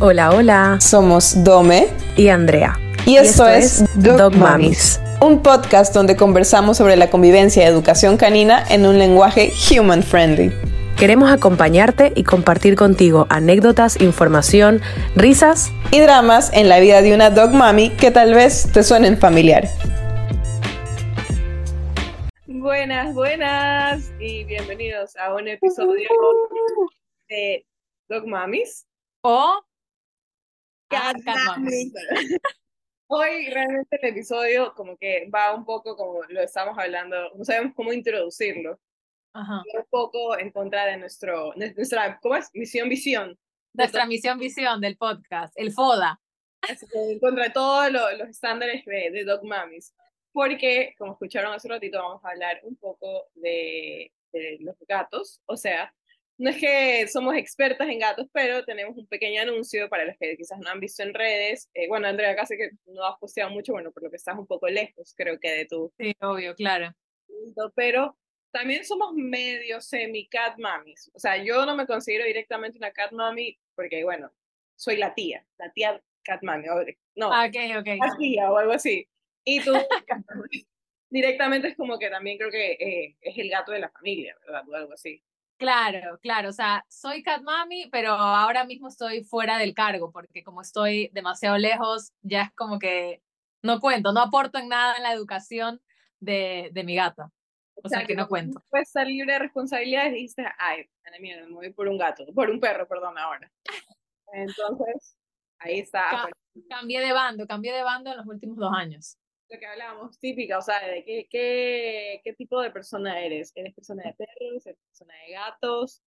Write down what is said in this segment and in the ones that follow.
Hola, hola. Somos Dome y Andrea. Y esto, es Dog, Mamis, un podcast donde conversamos sobre la convivencia y educación canina en un lenguaje human friendly. Queremos acompañarte y compartir contigo anécdotas, información, risas y dramas en la vida de una dog mami que tal vez te suenen familiar. Buenas, buenas y bienvenidos a un episodio de Dog Mamis o. Hoy realmente el episodio como que va un poco como lo estamos hablando, no sabemos cómo introducirlo. Ajá. Un poco en contra de nuestro, nuestra, ¿cómo es? Misión, visión. Nuestra misión, visión del podcast, el FODA. En contra de todos los estándares de, de Dog Mamis. Porque, como escucharon hace ratito, vamos a hablar un poco de, de los gatos. O sea, no es que somos expertas en gatos, pero tenemos un pequeño anuncio para los que quizás no han visto en redes. Eh, bueno, Andrea, casi que no has posteado mucho, bueno, por lo que estás un poco lejos, creo que de tu. Sí, obvio, claro. Pero también somos medio semi-cat mamis. O sea, yo no me considero directamente una cat mami porque, bueno, soy la tía, la tía cat mami. No, ah, ok, ok. La tía o algo así. Y tú directamente es como que también creo que eh, es el gato de la familia, ¿verdad? O algo así. Claro, claro, o sea, soy cat mami, pero ahora mismo estoy fuera del cargo, porque como estoy demasiado lejos, ya es como que no cuento, no aporto en nada en la educación de, de mi gata. O, sea, que no cuento. Puedes estar libre de responsabilidades y dices, ay, mía, me voy por un gato, por un perro, perdón, ahora. Entonces, ahí está. cambié de bando, cambié de bando en los últimos dos años lo que hablábamos, típica, o sea, de qué, qué, qué tipo de persona eres. ¿Eres persona de perros? ¿Eres persona de gatos?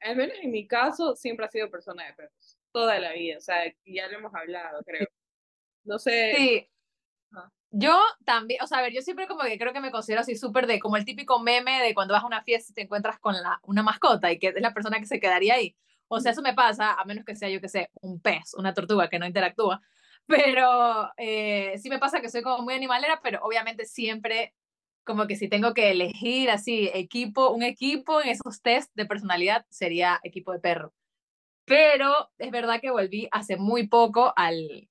al menos en mi caso, siempre ha sido persona de perros. Toda la vida, o sea, ya lo hemos hablado, creo. No sé. Sí. Yo también, o sea, a ver, yo siempre como que creo que me considero así súper de como el típico meme de cuando vas a una fiesta y te encuentras con la, una mascota y que es la persona que se quedaría ahí. O sea, eso me pasa, a menos que sea yo que sé, un pez, una tortuga que no interactúa pero eh, sí me pasa que soy como muy animalera, pero obviamente siempre como que si tengo que elegir así equipo, un equipo en esos test de personalidad sería equipo de perro. Pero es verdad que volví hace muy poco al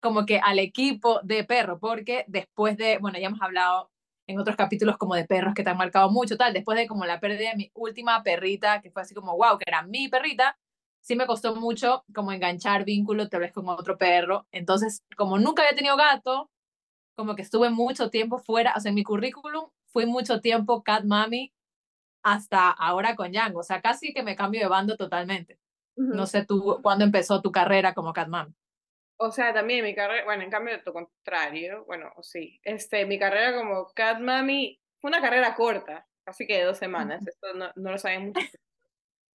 como que al equipo de perro, porque después de, bueno, ya hemos hablado en otros capítulos como de perros que te han marcado mucho, tal, después de como la pérdida de mi última perrita, que fue así como, wow, que era mi perrita, sí me costó mucho como enganchar vínculo tal vez con otro perro. Entonces, como nunca había tenido gato, como que estuve mucho tiempo fuera, o sea, en mi currículum fui mucho tiempo cat mami hasta ahora con Django, o sea, casi que me cambio de bando totalmente. No sé tú, ¿cuándo empezó tu carrera como cat mami? O sea, también mi carrera, bueno, en cambio de tu contrario, bueno, sí, este, mi carrera como cat mami fue una carrera corta, casi que de dos semanas, esto no, no lo saben mucho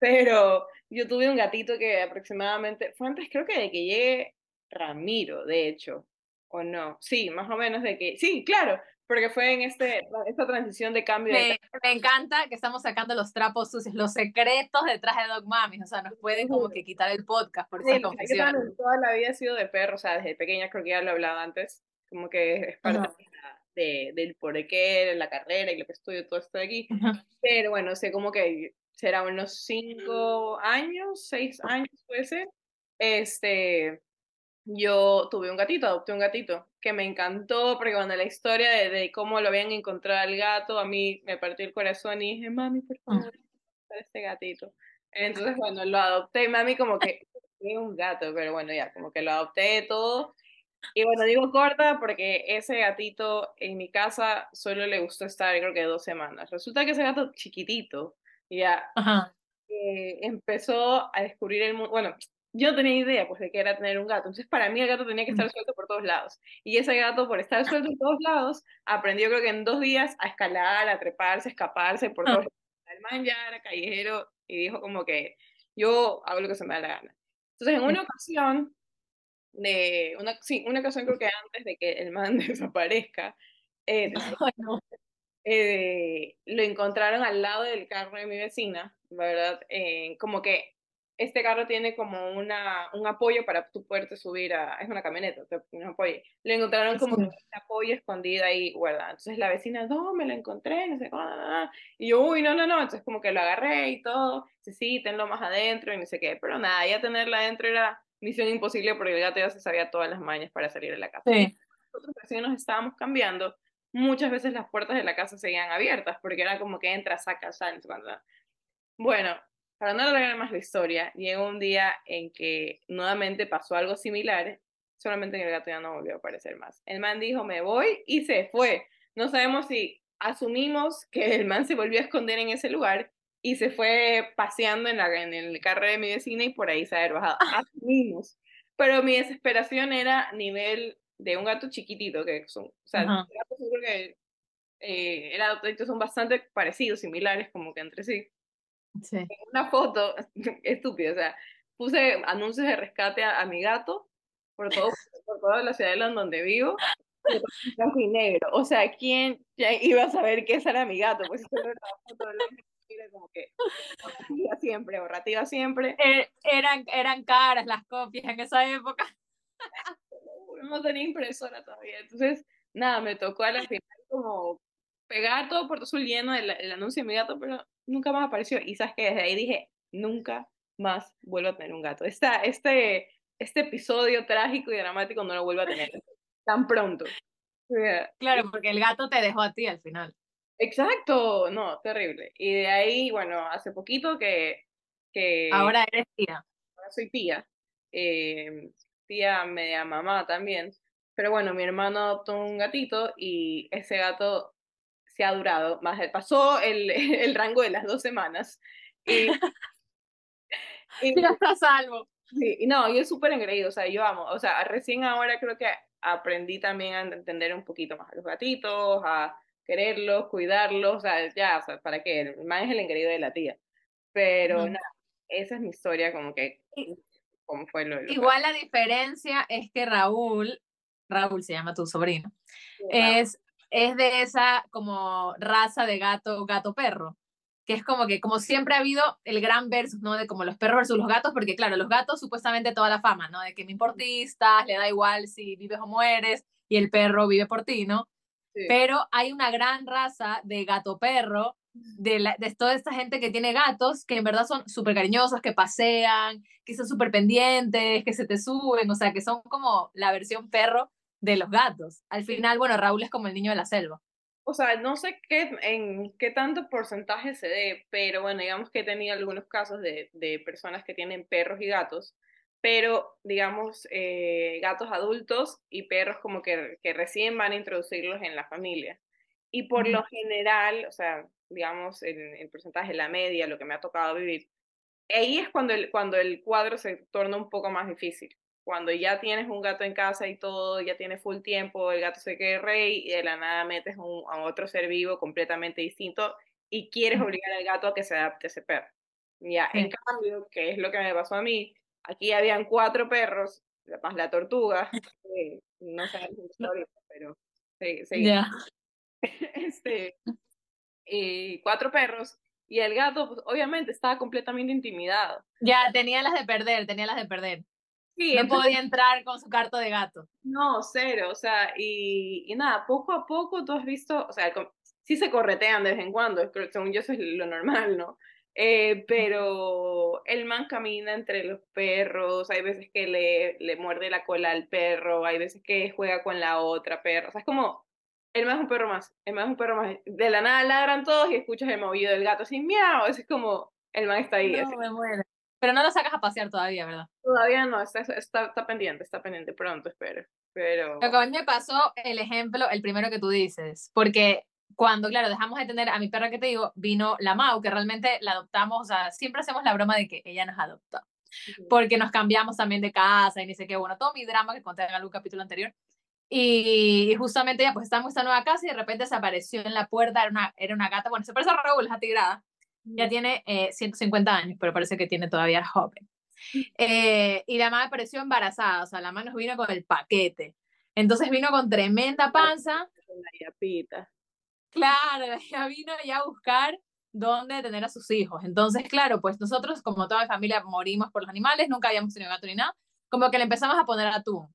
pero yo tuve un gatito que aproximadamente, fue antes creo que de que llegue Ramiro, de hecho, o no, sí, más o menos de que, sí, claro, porque fue en este, esta transición de cambio. Me, me encanta que estamos sacando los trapos sucios, los secretos detrás de Dog Mami, o sea, nos pueden como que quitar el podcast por esa confusión. Toda la vida ha sido de perro, o sea, desde pequeña creo que ya lo he hablado antes, como que es parte de, del por qué, la carrera y lo que estudio, todo esto de aquí. Pero bueno, sé como que será unos cinco años, seis años puede ser, este, yo tuve un gatito, adopté un gatito, que me encantó, porque cuando la historia de, cómo lo habían encontrado al gato, a mí me partió el corazón y dije, mami, por ah. favor, este gatito. Entonces, bueno, lo adopté, mami como que, es un gato, pero bueno, ya, como que lo adopté todo. Y bueno, digo corta porque ese gatito en mi casa solo le gustó estar, creo que dos semanas. Resulta que ese gato chiquitito, ya eh, empezó a descubrir el mundo. Bueno, yo no tenía idea pues de qué era tener un gato. Entonces, para mí el gato tenía que estar suelto por todos lados. Y ese gato, por estar suelto en todos lados, aprendió creo que en dos días a escalar, a treparse, a escaparse por todos lados. El man ya era callejero y dijo como que yo hago lo que se me da la gana. Entonces, en una ocasión, de una, sí, una ocasión creo que antes de que el man desaparezca, eh, eh, lo encontraron al lado del carro de mi vecina, ¿verdad? Eh, como que este carro tiene como una, un apoyo para tú poderte subir a, es una camioneta, un apoyo. Le encontraron como un apoyo escondido ahí guardado. Entonces la vecina, no, me lo encontré, no sé cómo, y yo, uy, no, no, no, entonces como que lo agarré y todo, sí, sí, tenlo más adentro y no sé qué, pero nada, ya tenerla adentro era misión imposible porque el gato ya se sabía todas las mañas para salir de la casa. Sí. Nosotros vecinos estábamos cambiando, muchas veces las puertas de la casa seguían abiertas porque era como que entra, saca, sale, Bueno, para no alargar más la historia, llegó un día en que nuevamente pasó algo similar, solamente que el gato ya no volvió a aparecer más. El man dijo, me voy y se fue. No sabemos si asumimos que el man se volvió a esconder en ese lugar y se fue paseando en, la, en el carro de mi vecina y por ahí se había bajado. Asumimos. Pero mi desesperación era nivel de un gato chiquitito, que son, o sea, los gatos creo que eh, el son bastante parecidos, similares como que entre sí. Sí. Una foto, estúpida, o sea, puse anuncios de rescate a, mi gato por, todo, por toda la ciudad de donde vivo, blanco y negro. O sea, ¿quién ya iba a saber que ese era mi gato? Pues eso era foto de como que ahorrativa siempre, ahorrativa siempre. Er, eran, eran caras las copias en esa época. No tenía impresora todavía. Entonces, nada, me tocó a la final como pegar todo por Azul lleno el, el anuncio de mi gato, pero nunca más apareció. Y sabes que desde ahí dije, nunca más vuelvo a tener un gato. Esta, este, este episodio trágico y dramático no lo vuelvo a tener tan pronto. Claro, porque el gato te dejó a ti al final. Exacto, no, terrible. Y de ahí, bueno, hace poquito que... que ahora eres tía. Ahora soy tía. Eh, tía media mamá también. Pero bueno, mi hermano adoptó un gatito y ese gato se ha durado más. Pasó el, el rango de las dos semanas. Y, y ya está salvo. Sí, no, yo es súper engreído, o sea, yo amo, o sea, recién ahora creo que aprendí también a entender un poquito más a los gatitos, a quererlos, cuidarlos, o sea, ya, o sea, ¿para qué? Más es el engreído de la tía. Pero no, esa es mi historia, como que, como fue lo, Igual la diferencia es que Raúl, Raúl se llama tu sobrino, es es de esa como raza de gato, gato perro, que es como que, como siempre ha habido el gran versus, ¿no? De como los perros versus los gatos, porque claro, los gatos supuestamente toda la fama, ¿no? De que me importistas, le da igual si vives o mueres, y el perro vive por ti, ¿no? Pero hay una gran raza de gato perro, de, la, de toda esta gente que tiene gatos, que en verdad son súper cariñosos, que pasean, que son súper pendientes, que se te suben, o sea, que son como la versión perro de los gatos. Al final, bueno, Raúl es como el niño de la selva. O sea, no sé qué, en qué tanto porcentaje se dé, pero bueno, digamos que he tenido algunos casos de, de personas que tienen perros y gatos, pero digamos eh, gatos adultos y perros como que, que recién van a introducirlos en la familia. Y por lo general, o sea, digamos, el, el porcentaje, la media, lo que me ha tocado vivir, ahí es cuando el, cuando el cuadro se torna un poco más difícil. Cuando ya tienes un gato en casa y todo, ya tienes full tiempo, el gato se queda rey y de la nada metes un, a otro ser vivo completamente distinto y quieres obligar al gato a que se adapte a ese perro. Ya, en cambio, que es lo que me pasó a mí, aquí habían cuatro perros, más la tortuga, no sé pero sí, sí. Este, y cuatro perros, y el gato, pues, obviamente, estaba completamente intimidado. Ya, tenía las de perder, tenía las de perder no podía entrar con su carto de gato. No, cero, o sea, y, y, nada, poco a poco tú has visto, o sea, sí se corretean de vez en cuando, según yo eso es lo normal, ¿no? Eh, pero el man camina entre los perros, hay veces que le, le muerde la cola al perro, hay veces que juega con la otra perra, o sea, es como, el man es un perro más, el man es un perro más, de la nada ladran todos y escuchas el movido del gato así, miau, es como, el man está ahí. No, me muero. Pero no lo sacas a pasear todavía, ¿verdad? Todavía no, está, está, está pendiente, está pendiente, pronto espero. Pero... Lo que a mí me pasó el ejemplo, el primero que tú dices, porque cuando, claro, dejamos de tener a mi perra que te digo, vino la Mau, que realmente la adoptamos, o sea, siempre hacemos la broma de que ella nos adoptó, porque nos cambiamos también de casa y ni sé qué, bueno, todo mi drama que conté en algún capítulo anterior. Y, justamente ella pues estamos en esta nueva casa y de repente se apareció en la puerta, era una, era una gata, bueno, se parece a Raúl, es atigrada, ya tiene eh, 150 años, pero parece que tiene todavía joven. Eh, y la mamá apareció embarazada, o sea, la mamá nos vino con el paquete. Entonces vino con tremenda panza. La yapita. Claro, ella vino ya a buscar dónde tener a sus hijos. Entonces, claro, pues nosotros, como toda mi familia, morimos por los animales, nunca habíamos tenido gato ni nada, como que le empezamos a poner atún.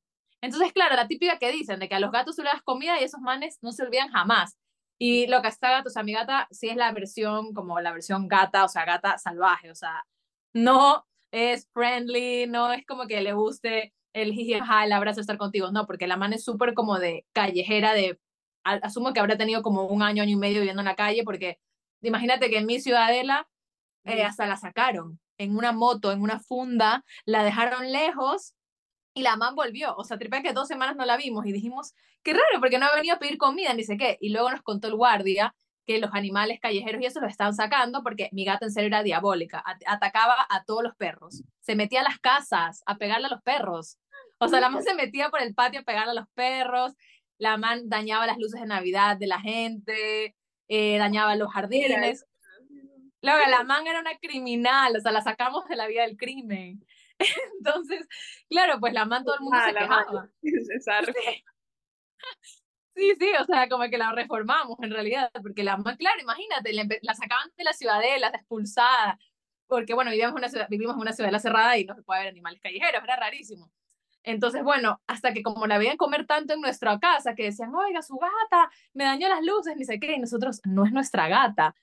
Entonces, claro, la típica que dicen de que a los gatos tú le das comida y esos manes no se olvidan jamás. Y lo que está gato, o sea, mi gata sí es la versión, como la versión gata, o sea, gata salvaje, o sea, no es friendly, no es como que le guste el jiji, el abrazo, estar contigo, no, porque la man es súper como de callejera, de, asumo que habrá tenido como un año, año y medio viviendo en la calle, porque imagínate que en mi ciudadela eh, hasta la sacaron en una moto, en una funda, la dejaron lejos y la man volvió. O sea, tripea que dos semanas no la vimos y dijimos, qué raro, porque no ha venido a pedir comida, ni sé qué. Y luego nos contó el guardia que los animales callejeros y eso lo estaban sacando porque mi gata en serio era diabólica, atacaba a todos los perros, se metía a las casas a pegarle a los perros. O sea, la man se metía por el patio a pegarle a los perros, la man dañaba las luces de Navidad de la gente, eh, dañaba los jardines. Luego, la man era una criminal, o sea, la sacamos de la vida del crimen. Entonces, claro, pues la man todo el mundo ah, se quejaba. Sí, sí, o sea, como que la reformamos en realidad, porque la man, claro, imagínate, la, sacaban de la ciudadela, expulsada, porque bueno, vivíamos en una ciudad, vivimos en una ciudadela cerrada y no se puede ver animales callejeros, era rarísimo. Entonces, bueno, hasta que como la veían comer tanto en nuestra casa, que decían, oiga, su gata me dañó las luces, ni sé qué, y nosotros, no es nuestra gata.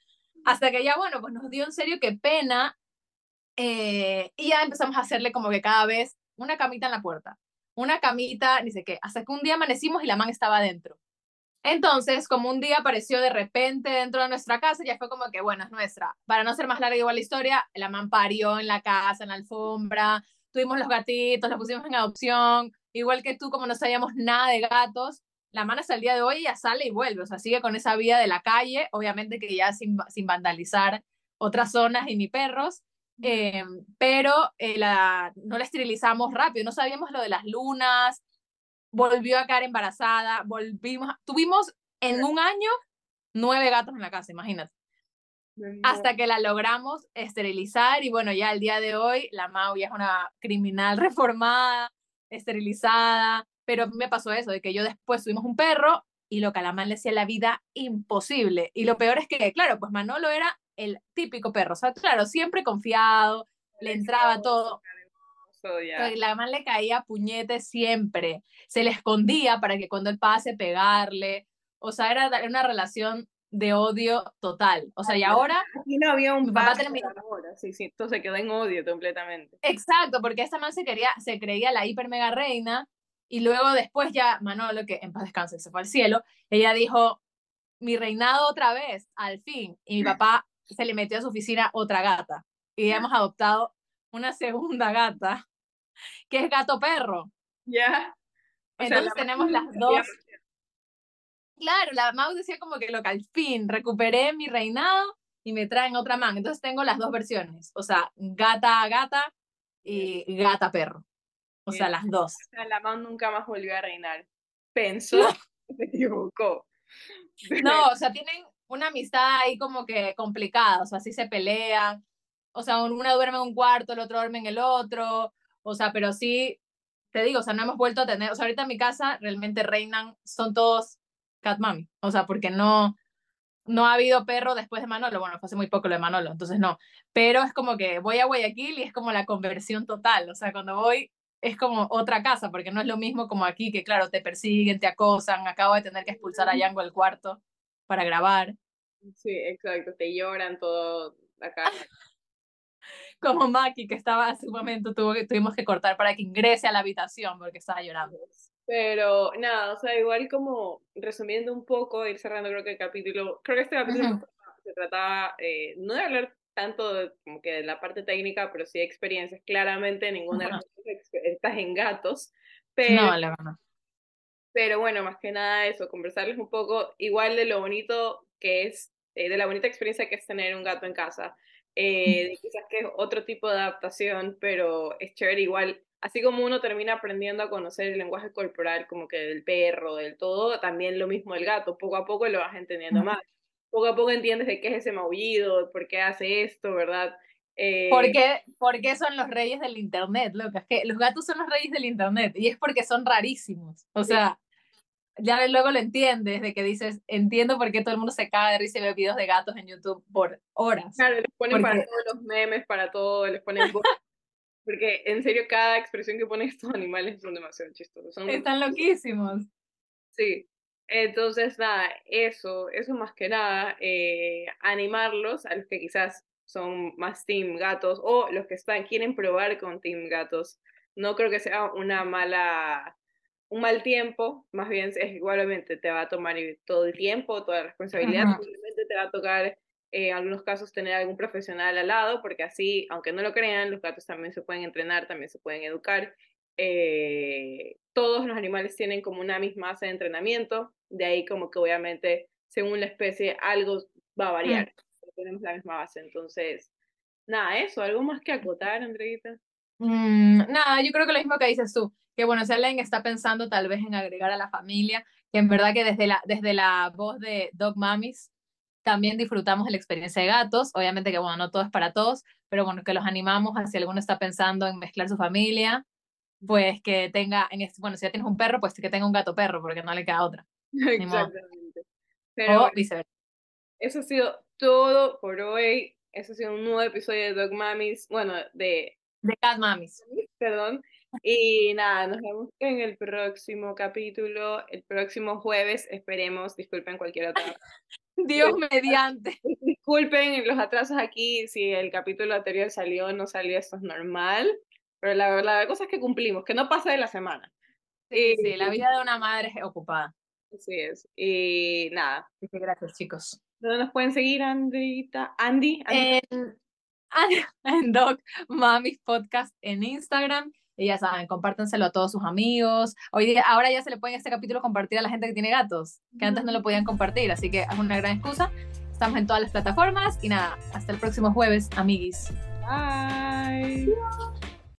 Hasta que ya, bueno, pues nos dio en serio qué pena, eh, y ya empezamos a hacerle como que cada vez una camita en la puerta, una camita, ni sé qué, hasta que un día amanecimos y la man estaba dentro. Entonces, como un día apareció de repente dentro de nuestra casa, ya fue como que, bueno, es nuestra. Para no ser más larga igual la historia, la man parió en la casa, en la alfombra, tuvimos los gatitos, los pusimos en adopción, igual que tú, como no sabíamos nada de gatos, la man hasta el día de hoy ya sale y vuelve, o sea, sigue con esa vida de la calle, obviamente que ya sin, sin vandalizar otras zonas y ni perros, eh, pero eh, la, no la esterilizamos rápido, no sabíamos lo de las lunas, volvió a caer embarazada, volvimos, tuvimos en un año nueve gatos en la casa, imagínate. Hasta que la logramos esterilizar y bueno, ya el día de hoy la Mau ya es una criminal reformada, esterilizada, pero me pasó eso, de que yo después tuvimos un perro y lo que a la man le hacía la vida imposible. Y lo peor es que, claro, pues Manolo era el típico perro, o sea, claro, siempre confiado, le entraba todo. La man le caía puñete siempre. Se le escondía para que cuando él pase pegarle. O sea, era una relación de odio total. O sea, y ahora... Aquí no había un papá ahora, sí, sí, entonces quedó en odio completamente. Exacto, porque esta man se, quería, se creía la hiper mega reina y luego después ya Manolo, que en paz descanse, se fue al cielo, ella dijo, mi reinado otra vez, al fin. Y mi papá se le metió a su oficina otra gata. Y hemos adoptado una segunda gata que es gato perro. Ya. Entonces tenemos las dos. Claro, la Mau decía como que lo que al fin recuperé mi reinado y me traen otra man. Entonces tengo las dos versiones, o sea, gata gata y gata perro. O sea, las dos. la Mau nunca más volvió a reinar. Pensó, se equivocó. No, o sea, tienen una amistad ahí como que complicada, o sea, así se pelean. O sea, una duerme en un cuarto, el otro duerme en el otro. O sea, pero sí, te digo, o sea, no hemos vuelto a tener, o sea, ahorita en mi casa realmente reinan, son todos cat mami, o sea, porque no, no ha habido perro después de Manolo, bueno, fue hace muy poco lo de Manolo, entonces no, pero es como que voy a Guayaquil y es como la conversión total, o sea, cuando voy es como otra casa, porque no es lo mismo como aquí, que claro, te persiguen, te acosan, acabo de tener que expulsar a Yango al cuarto para grabar. Sí, exacto, te lloran todo acá. como Maki, que estaba hace un momento, tuvo, tuvimos que cortar para que ingrese a la habitación porque estaba llorando. Pero nada, o sea, igual como resumiendo un poco, ir cerrando creo que el capítulo, creo que este capítulo se trataba eh, no de hablar tanto de, como que de la parte técnica, pero sí de experiencias. Claramente ninguna de las estás en gatos, pero, no, la verdad. pero bueno, más que nada eso, conversarles un poco igual de lo bonito que es, eh, de la bonita experiencia que es tener un gato en casa eh, quizás que es otro tipo de adaptación, pero es chévere igual. Así como uno termina aprendiendo a conocer el lenguaje corporal, como que del perro, del todo, también lo mismo el gato. Poco a poco lo vas entendiendo más. Poco a poco entiendes de qué es ese maullido, por qué hace esto, ¿verdad? Eh, ¿Por, qué, ¿Por, qué, son los reyes del internet, loca? Es que los gatos son los reyes del internet y es porque son rarísimos. O sea, ya luego lo entiendes, de que dices, entiendo por qué todo el mundo se caga de risa y ve videos de gatos en YouTube por horas. Claro, les ponen para todos los memes, para todo, les ponen... porque en serio cada expresión que ponen estos animales son demasiado chistosos. Están loquísimos. Sí, entonces nada, eso, eso más que nada, eh, animarlos a los que quizás son más team gatos o los que están, quieren probar con team gatos. No creo que sea una mala un mal tiempo, más bien es igualmente te va a tomar todo el tiempo, toda la responsabilidad, simplemente te va a tocar eh, en algunos casos tener algún profesional al lado, porque así, aunque no lo crean, los gatos también se pueden entrenar, también se pueden educar. Eh, todos los animales tienen como una misma base de entrenamiento, de ahí como que obviamente según la especie algo va a mm. variar, tenemos la misma base, entonces, nada, eso, algo más que acotar, Andreita. Mm, nada, yo creo que lo mismo que dices tú, que bueno, si alguien está pensando tal vez en agregar a la familia, que en verdad que desde la, desde la voz de Dog Mamis también disfrutamos de la experiencia de gatos, obviamente que bueno, no todo es para todos, pero bueno, que los animamos a si alguno está pensando en mezclar su familia, pues que tenga, en este, bueno, si ya tienes un perro, pues que tenga un gato perro, porque no le queda otra. Exactamente. Pero viceversa. Eso ha sido todo por hoy. Eso ha sido un nuevo episodio de Dog Mamis, bueno, de... De Cat Mamis. Perdón. Y nada, nos vemos en el próximo capítulo, el próximo jueves, esperemos, disculpen cualquier otra. Dios mediante. Disculpen los atrasos aquí, si el capítulo anterior salió o no salió, eso es normal, pero la, la cosa es que cumplimos, que no pasa de la semana. Sí, sí, la vida de una madre es ocupada. Así es. Y nada. Gracias, chicos. ¿Dónde nos pueden seguir, Andrita? Andy. En, en Doc Mamis Podcast en Instagram y ya saben, compártenselo a todos sus amigos. Hoy día, ahora ya se le pueden este capítulo compartir a la gente que tiene gatos, que antes no lo podían compartir, así que es una gran excusa. Estamos en todas las plataformas y nada, hasta el próximo jueves, amiguis. Bye.